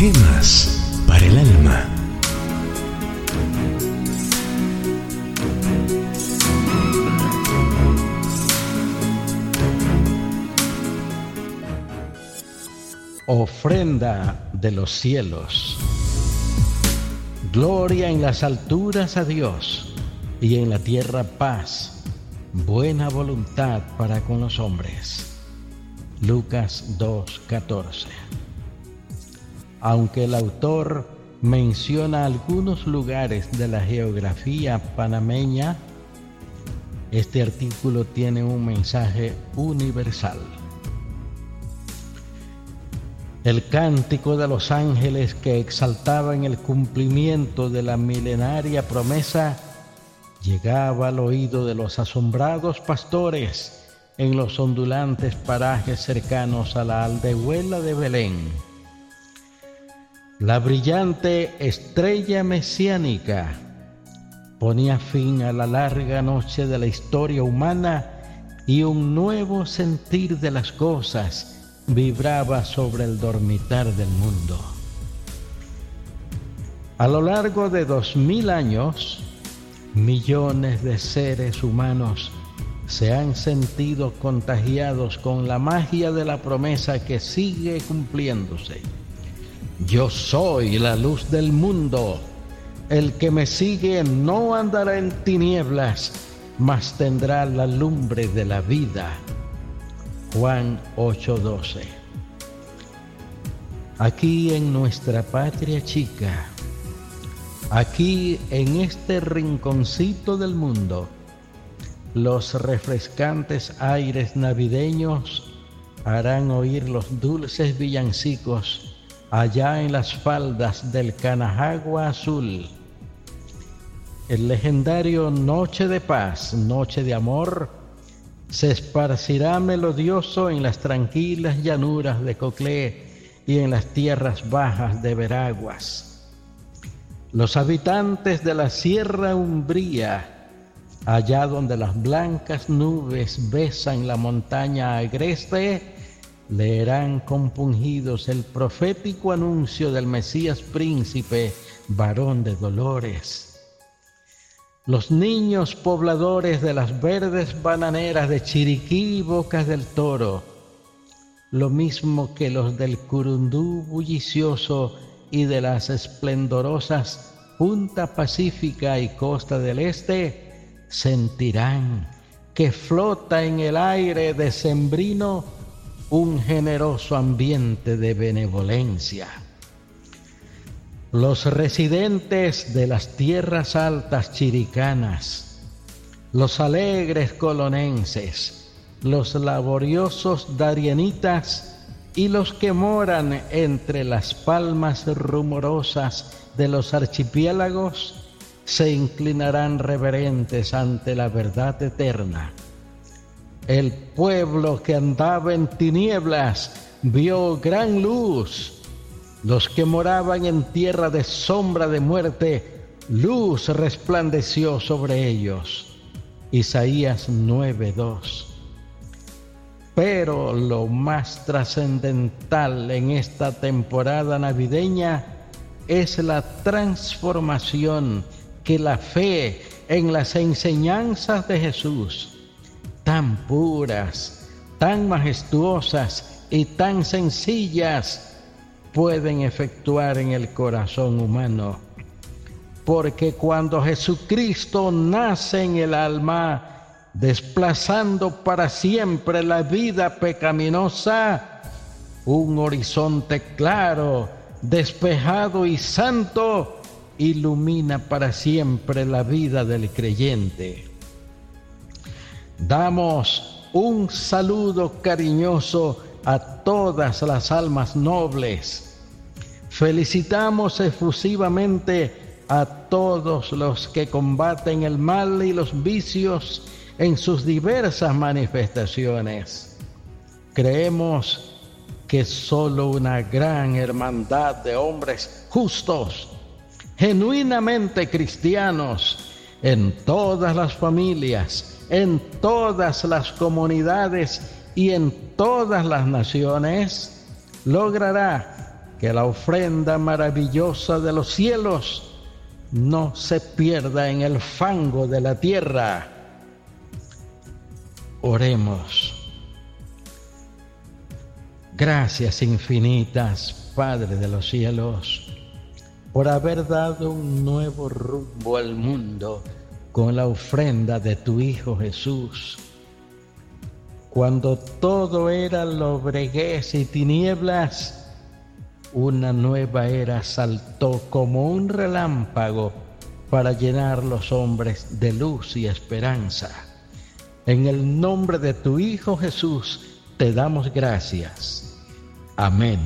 Gemas para el alma. Ofrenda de los cielos. Gloria en las alturas a Dios y en la tierra paz, buena voluntad para con los hombres. Lucas 2.14 Aunque el autor menciona algunos lugares de la geografía panameña, este artículo tiene un mensaje universal. El cántico de los ángeles que exaltaban el cumplimiento de la milenaria promesa llegaba al oído de los asombrados pastores en los ondulantes parajes cercanos a la aldehuela de Belén. La brillante estrella mesiánica ponía fin a la larga noche de la historia humana y un nuevo sentir de las cosas vibraba sobre el dormitar del mundo. A lo largo de dos mil años, millones de seres humanos se han sentido contagiados con la magia de la promesa que sigue cumpliéndose. Yo soy la luz del mundo. El que me sigue no andará en tinieblas, mas tendrá la lumbre de la vida. Juan 8:12. Aquí en nuestra patria chica, aquí en este rinconcito del mundo, los refrescantes aires navideños harán oír los dulces villancicos allá en las faldas del Canajagua Azul. El legendario Noche de Paz, Noche de Amor, se esparcirá melodioso en las tranquilas llanuras de Coclé y en las tierras bajas de Veraguas. Los habitantes de la Sierra Umbría allá donde las blancas nubes besan la montaña agreste, leerán compungidos el profético anuncio del Mesías príncipe, varón de dolores. Los niños pobladores de las verdes bananeras de Chiriquí y Bocas del Toro, lo mismo que los del Curundú bullicioso y de las esplendorosas Punta Pacífica y Costa del Este, sentirán que flota en el aire decembrino un generoso ambiente de benevolencia. Los residentes de las tierras altas chiricanas, los alegres colonenses, los laboriosos darienitas y los que moran entre las palmas rumorosas de los archipiélagos se inclinarán reverentes ante la verdad eterna. El pueblo que andaba en tinieblas vio gran luz. Los que moraban en tierra de sombra de muerte, luz resplandeció sobre ellos. Isaías 9:2. Pero lo más trascendental en esta temporada navideña es la transformación que la fe en las enseñanzas de Jesús, tan puras, tan majestuosas y tan sencillas, pueden efectuar en el corazón humano. Porque cuando Jesucristo nace en el alma, desplazando para siempre la vida pecaminosa, un horizonte claro, despejado y santo, ilumina para siempre la vida del creyente. Damos un saludo cariñoso a todas las almas nobles. Felicitamos efusivamente a todos los que combaten el mal y los vicios en sus diversas manifestaciones. Creemos que solo una gran hermandad de hombres justos genuinamente cristianos en todas las familias, en todas las comunidades y en todas las naciones, logrará que la ofrenda maravillosa de los cielos no se pierda en el fango de la tierra. Oremos. Gracias infinitas, Padre de los cielos, por haber dado un nuevo rumbo al mundo con la ofrenda de tu Hijo Jesús. Cuando todo era lobreguez y tinieblas, una nueva era saltó como un relámpago para llenar los hombres de luz y esperanza. En el nombre de tu Hijo Jesús te damos gracias. Amén.